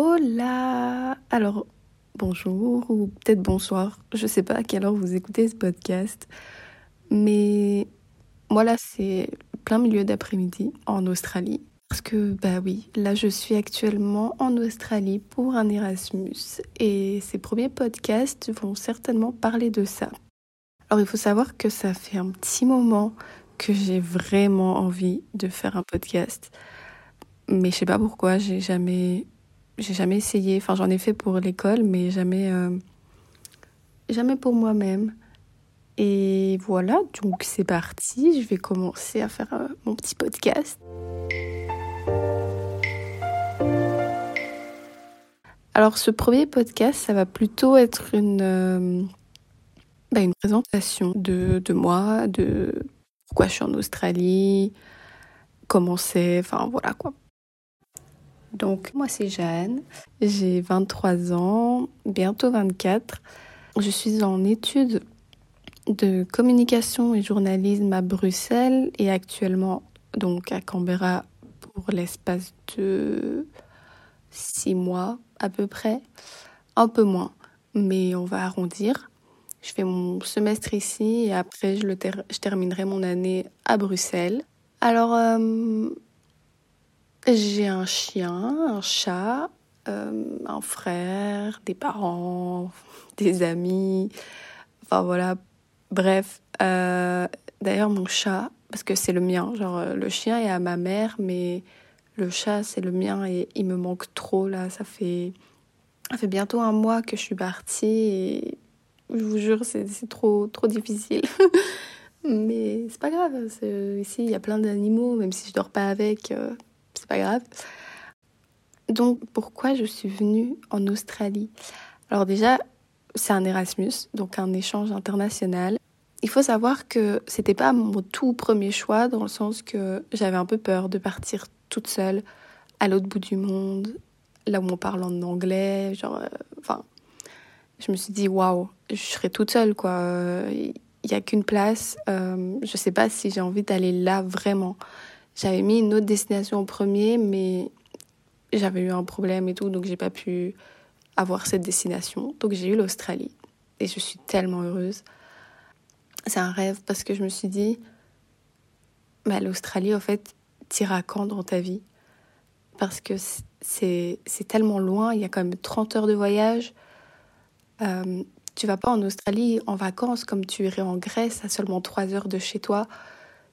Hola Alors, bonjour ou peut-être bonsoir. Je sais pas à quelle heure vous écoutez ce podcast. Mais moi là, c'est plein milieu d'après-midi en Australie. Parce que, bah oui, là je suis actuellement en Australie pour un Erasmus et ces premiers podcasts vont certainement parler de ça. Alors il faut savoir que ça fait un petit moment que j'ai vraiment envie de faire un podcast. Mais je sais pas pourquoi, j'ai jamais, j'ai jamais essayé. Enfin, j'en ai fait pour l'école, mais jamais, euh, jamais pour moi-même. Et voilà, donc c'est parti. Je vais commencer à faire euh, mon petit podcast. Alors ce premier podcast, ça va plutôt être une, euh, bah, une présentation de, de moi, de pourquoi je suis en Australie, comment c'est, enfin voilà quoi. Donc moi c'est Jeanne, j'ai 23 ans, bientôt 24. Je suis en études de communication et journalisme à Bruxelles et actuellement donc à Canberra pour l'espace de six mois à peu près, un peu moins, mais on va arrondir. Je fais mon semestre ici et après je, le je terminerai mon année à Bruxelles. Alors, euh, j'ai un chien, un chat, euh, un frère, des parents, des amis. Enfin voilà, bref. Euh, d'ailleurs, mon chat, parce que c'est le mien, genre le chien est à ma mère, mais le chat, c'est le mien et il me manque trop là. Ça fait, ça fait bientôt un mois que je suis partie et je vous jure, c'est trop, trop difficile. Mais c'est pas grave. Ici, il y a plein d'animaux, même si je dors pas avec, euh, pas grave. Donc, pourquoi je suis venue en Australie? Alors déjà, c'est un Erasmus, donc un échange international. Il faut savoir que c'était pas mon tout premier choix, dans le sens que j'avais un peu peur de partir toute seule à l'autre bout du monde, là où on parle en anglais, genre, euh, enfin, je me suis dit waouh, je serai toute seule quoi. Il n'y a qu'une place. Euh, je sais pas si j'ai envie d'aller là vraiment. J'avais mis une autre destination en premier, mais j'avais eu un problème et tout, donc j'ai pas pu avoir cette destination. Donc j'ai eu l'Australie et je suis tellement heureuse. C'est un rêve parce que je me suis dit, bah, l'Australie en fait, t'iras quand dans ta vie? Parce que c'est tellement loin, il y a quand même 30 heures de voyage. Euh, tu vas pas en Australie en vacances comme tu irais en Grèce à seulement 3 heures de chez toi.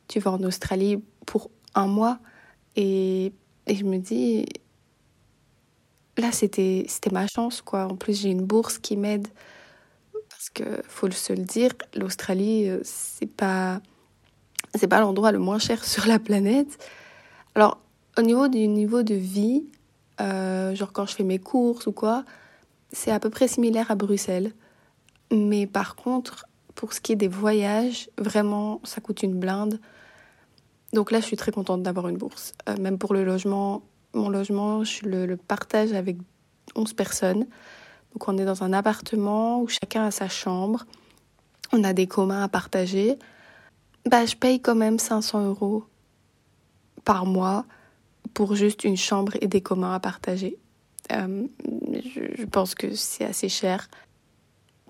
Tu vas en Australie pour un mois. Et, et je me dis, là, c'était ma chance, quoi. En plus, j'ai une bourse qui m'aide. Parce que, faut se le dire, l'Australie, euh, c'est pas, c'est pas l'endroit le moins cher sur la planète. Alors, au niveau du niveau de vie, euh, genre quand je fais mes courses ou quoi, c'est à peu près similaire à Bruxelles. Mais par contre, pour ce qui est des voyages, vraiment, ça coûte une blinde. Donc là, je suis très contente d'avoir une bourse. Euh, même pour le logement, mon logement, je le, partage avec 11 personnes. Donc on est dans un appartement où chacun a sa chambre. On a des communs à partager. Bah, je paye quand même 500 euros par mois pour juste une chambre et des communs à partager. Euh, je, pense que c'est assez cher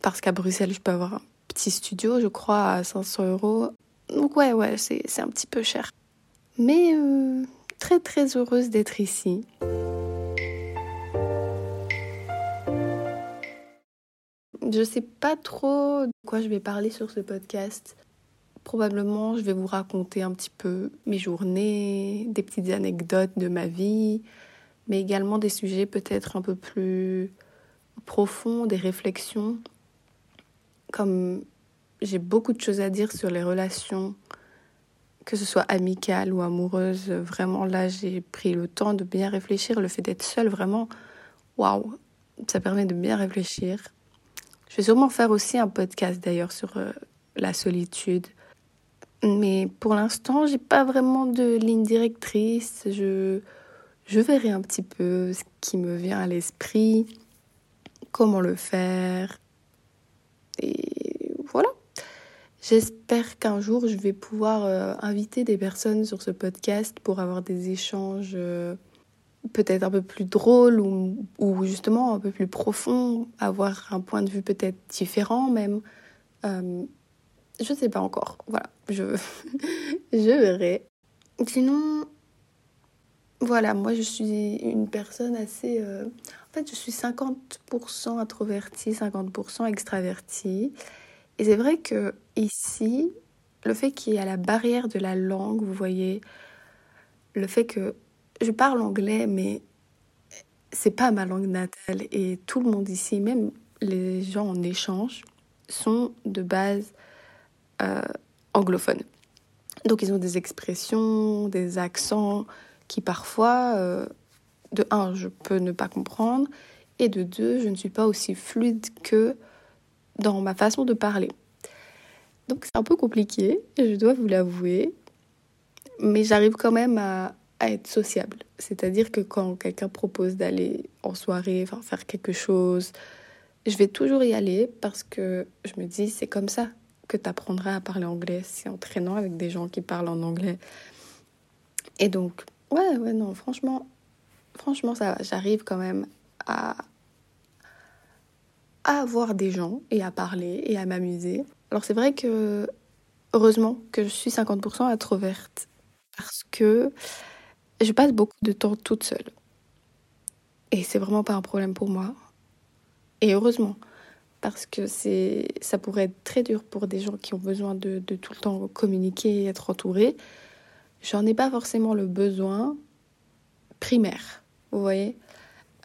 parce qu'à Bruxelles, je peux avoir un petit studio, je crois, à 500 euros. Donc ouais, ouais, c'est un petit peu cher. Mais euh, très très heureuse d'être ici. Je sais pas trop de quoi je vais parler sur ce podcast. Probablement, je vais vous raconter un petit peu mes journées, des petites anecdotes de ma vie, mais également des sujets peut-être un peu plus profonds, des réflexions. Comme j'ai beaucoup de choses à dire sur les relations, que ce soit amicales ou amoureuses, vraiment là j'ai pris le temps de bien réfléchir. Le fait d'être seule, vraiment, waouh, ça permet de bien réfléchir. Je vais sûrement faire aussi un podcast d'ailleurs sur euh, la solitude, mais pour l'instant, j'ai pas vraiment de ligne directrice. Je, je verrai un petit peu ce qui me vient à l'esprit, comment le faire. Et voilà. J'espère qu'un jour, je vais pouvoir euh, inviter des personnes sur ce podcast pour avoir des échanges euh, peut-être un peu plus drôle ou, justement un peu plus profond, avoir un point de vue peut-être différent même. Euh, je ne sais pas encore. Voilà, je, je verrai. Sinon, voilà, moi je suis une personne assez... En fait, je suis 50% introvertie, 50% extravertie. Et c'est vrai que ici, le fait qu'il y ait la barrière de la langue, vous voyez, le fait que je parle anglais, mais c'est pas ma langue natale. Et tout le monde ici, même les gens en échange, sont de base euh, anglophones. Donc ils ont des expressions, des accents qui parfois, euh, de un, je peux ne pas comprendre, et de deux, je ne suis pas aussi fluide que dans ma façon de parler. Donc c'est un peu compliqué, je dois vous l'avouer, mais j'arrive quand même à, être sociable. C'est-à-dire que quand quelqu'un propose d'aller en soirée, enfin faire quelque chose, je vais toujours y aller parce que je me dis c'est comme ça que tu apprendras à parler anglais, c'est en traînant avec des gens qui parlent en anglais. Et donc, ouais, ouais, non, franchement, franchement, ça j'arrive quand même à, à avoir des gens et à parler et à m'amuser. Alors c'est vrai que, heureusement que je suis 50% introverte parce que je passe beaucoup de temps toute seule. Et c'est vraiment pas un problème pour moi. Et heureusement, parce que c'est, ça pourrait être très dur pour des gens qui ont besoin de, de tout le temps communiquer et être entourés. J'en ai pas forcément le besoin primaire, vous voyez.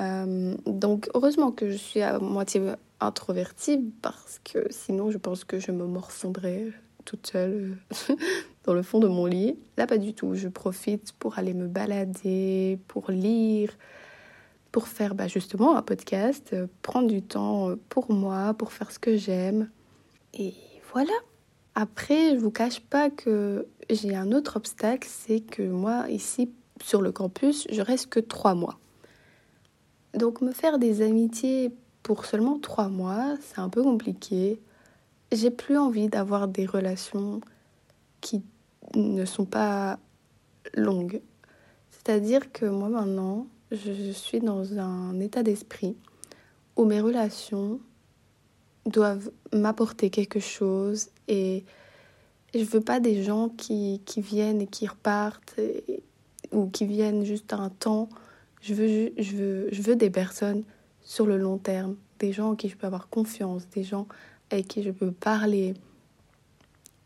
Euh, donc heureusement que je suis à moitié introvertie parce que sinon je pense que je me morfondrais toute seule dans le fond de mon lit. Là, pas du tout. Je profite pour aller me balader, pour lire, pour faire bah, justement un podcast, euh, prendre du temps pour moi, pour faire ce que j'aime. Et voilà. Après, je vous cache pas que j'ai un autre obstacle, c'est que moi, ici, sur le campus, je reste que trois mois. Donc, me faire des amitiés pour seulement trois mois, c'est un peu compliqué. J'ai plus envie d'avoir des relations qui ne sont pas longues. C'est-à-dire que moi maintenant, je suis dans un état d'esprit où mes relations doivent m'apporter quelque chose et je veux pas des gens qui, viennent et qui repartent ou qui viennent juste un temps. Je veux, je, veux, je veux des personnes sur le long terme, des gens en qui je peux avoir confiance, des gens avec qui je peux parler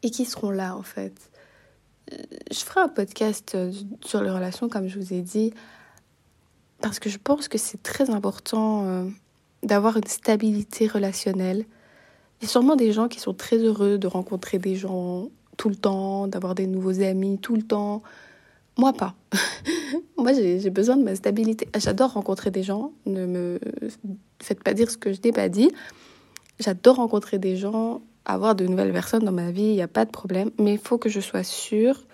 et qui seront là en fait je ferai un podcast euh, sur les relations, comme je vous ai dit, parce que je pense que c'est très important euh, d'avoir une stabilité relationnelle. Il y a sûrement des gens qui sont très heureux de rencontrer des gens tout le temps, d'avoir des nouveaux amis tout le temps. Moi, pas. Moi, j'ai besoin de ma stabilité. J'adore rencontrer des gens. Ne me faites pas dire ce que je n'ai pas dit. J'adore rencontrer des gens avoir de nouvelles personnes dans ma vie, il n'y a pas de problème, mais il faut que je sois sûre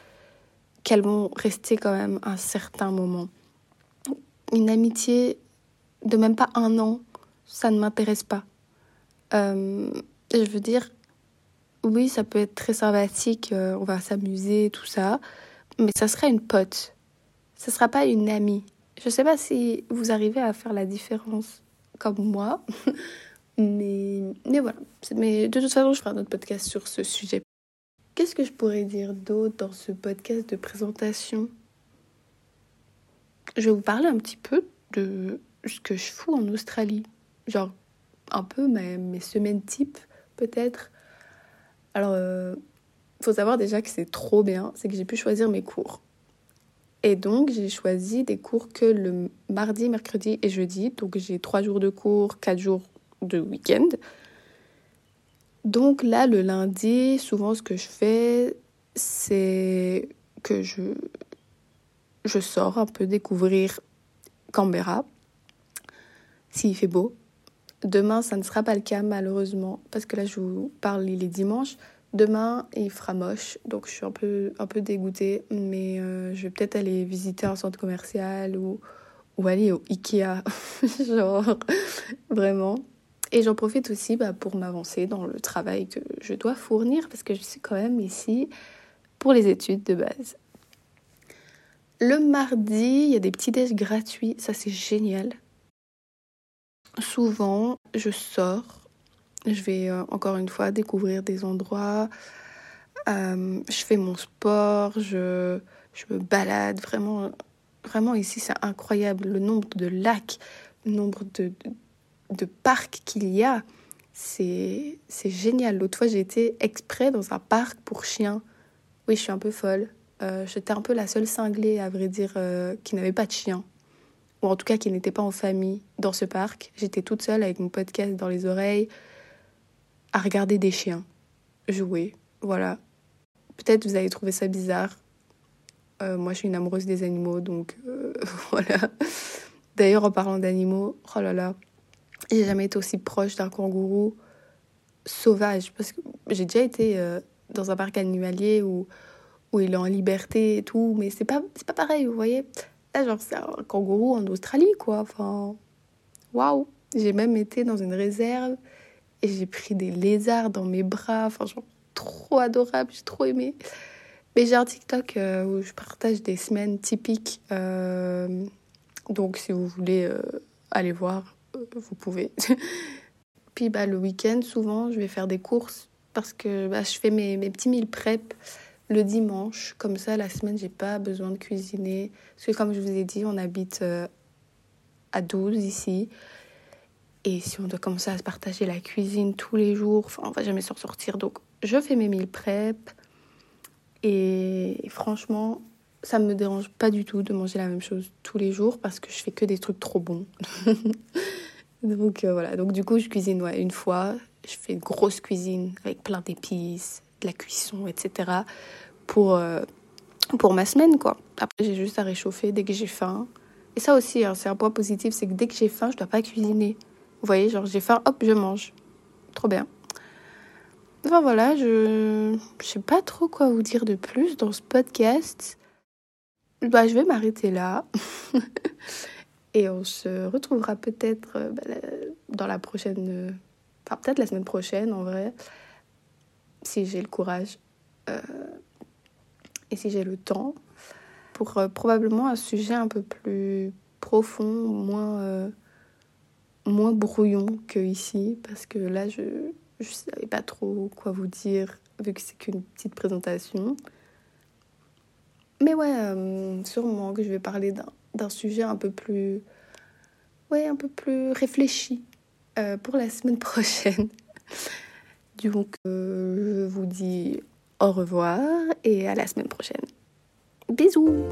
qu'elles vont rester quand même un certain moment. Une amitié de même pas un an, ça ne m'intéresse pas. Euh, je veux dire, oui, ça peut être très sympathique, euh, on va s'amuser, tout ça, mais ça sera une pote. Ne sera pas une amie. Je sais pas si vous arrivez à faire la différence comme moi. Mais, mais voilà. Mais de toute façon, je ferai un autre podcast sur ce sujet. Qu'est-ce que je pourrais dire d'autre dans ce podcast de présentation? Je vais vous parler un petit peu de ce que je fous en Australie. Genre, un peu mes, semaines type, peut-être. Alors, euh, faut savoir déjà que c'est trop bien, c'est que j'ai pu choisir mes cours. Et donc, j'ai choisi des cours que le mardi, mercredi et jeudi. Donc, j'ai trois jours de cours, quatre jours de week-end. Donc là, le lundi, souvent ce que je fais, c'est que je, je sors un peu découvrir Canberra, s'il fait beau. Demain, ça ne sera pas le cas malheureusement, parce que là, je vous parle, il est dimanche. Demain, il fera moche, donc je suis un peu, un peu dégoûtée, mais euh, je vais peut-être aller visiter un centre commercial ou, ou aller au Ikea, genre, vraiment. Et j'en profite aussi bah, pour m'avancer dans le travail que je dois fournir parce que je suis quand même ici pour les études de base. Le mardi, il y a des petits déj gratuits, ça c'est génial. Souvent, je sors, je vais euh, encore une fois découvrir des endroits, euh, je fais mon sport, je, je me balade. Vraiment, vraiment ici, c'est incroyable le nombre de lacs, le nombre de, de, parcs qu'il y a. C'est génial. L'autre fois, j'ai été exprès dans un parc pour chiens. Oui, je suis un peu folle. Euh, j'étais un peu la seule cinglée, à vrai dire, qui n'avait pas de chien. Ou en tout cas, qui n'était pas en famille dans ce parc. J'étais toute seule avec mon podcast dans les oreilles, à regarder des chiens jouer. Voilà. Peut-être vous avez trouvé ça bizarre. Euh, moi, je suis une amoureuse des animaux, donc voilà. D'ailleurs, en parlant d'animaux, oh là là, j'ai jamais été aussi proche d'un kangourou sauvage. Parce que j'ai déjà été dans un parc animalier où où il est en liberté et tout, mais c'est pas, pas pareil, vous voyez. Là, genre, c'est un kangourou en Australie, quoi. Enfin, waouh! J'ai même été dans une réserve et j'ai pris des lézards dans mes bras. Enfin, genre, trop adorable, j'ai trop aimé. Mais j'ai un TikTok euh, où je partage des semaines typiques. Euh, donc, si vous voulez euh, aller voir, vous pouvez. Puis, bah, le week-end, souvent, je vais faire des courses parce que bah, je fais mes, mes petits meal prep le dimanche. Comme ça, la semaine, j'ai pas besoin de cuisiner. Parce que comme je vous ai dit, on habite à 12 ici. Et si on doit commencer à se partager la cuisine tous les jours, enfin, on va jamais s'en sortir. Donc, je fais mes meal prep. Et franchement, ça me dérange pas du tout de manger la même chose tous les jours parce que je fais que des trucs trop bons. donc euh, voilà, donc du coup, je cuisine une fois. Je fais une grosse cuisine avec plein d'épices, de la cuisson, etc. pour, euh, pour ma semaine, quoi. Après, j'ai juste à réchauffer dès que j'ai faim. Et ça aussi, hein, c'est un point positif, c'est que dès que j'ai faim, je dois pas cuisiner. Vous voyez, genre j'ai faim, hop, je mange. Trop bien. Enfin voilà, je ne sais pas trop quoi vous dire de plus dans ce podcast. Bah, je vais m'arrêter là. Et on se retrouvera peut-être euh, bah, dans la prochaine... Enfin, peut-être la semaine prochaine, en vrai si j'ai le courage euh, et si j'ai le temps, pour euh, probablement un sujet un peu plus profond, moins, euh, moins brouillon que ici, parce que là, je ne savais pas trop quoi vous dire, vu que c'est qu'une petite présentation. Mais ouais, sûrement que je vais parler d'un sujet un peu plus, ouais, un peu plus réfléchi pour la semaine prochaine. Donc, euh, je vous dis au revoir et à la semaine prochaine. Bisous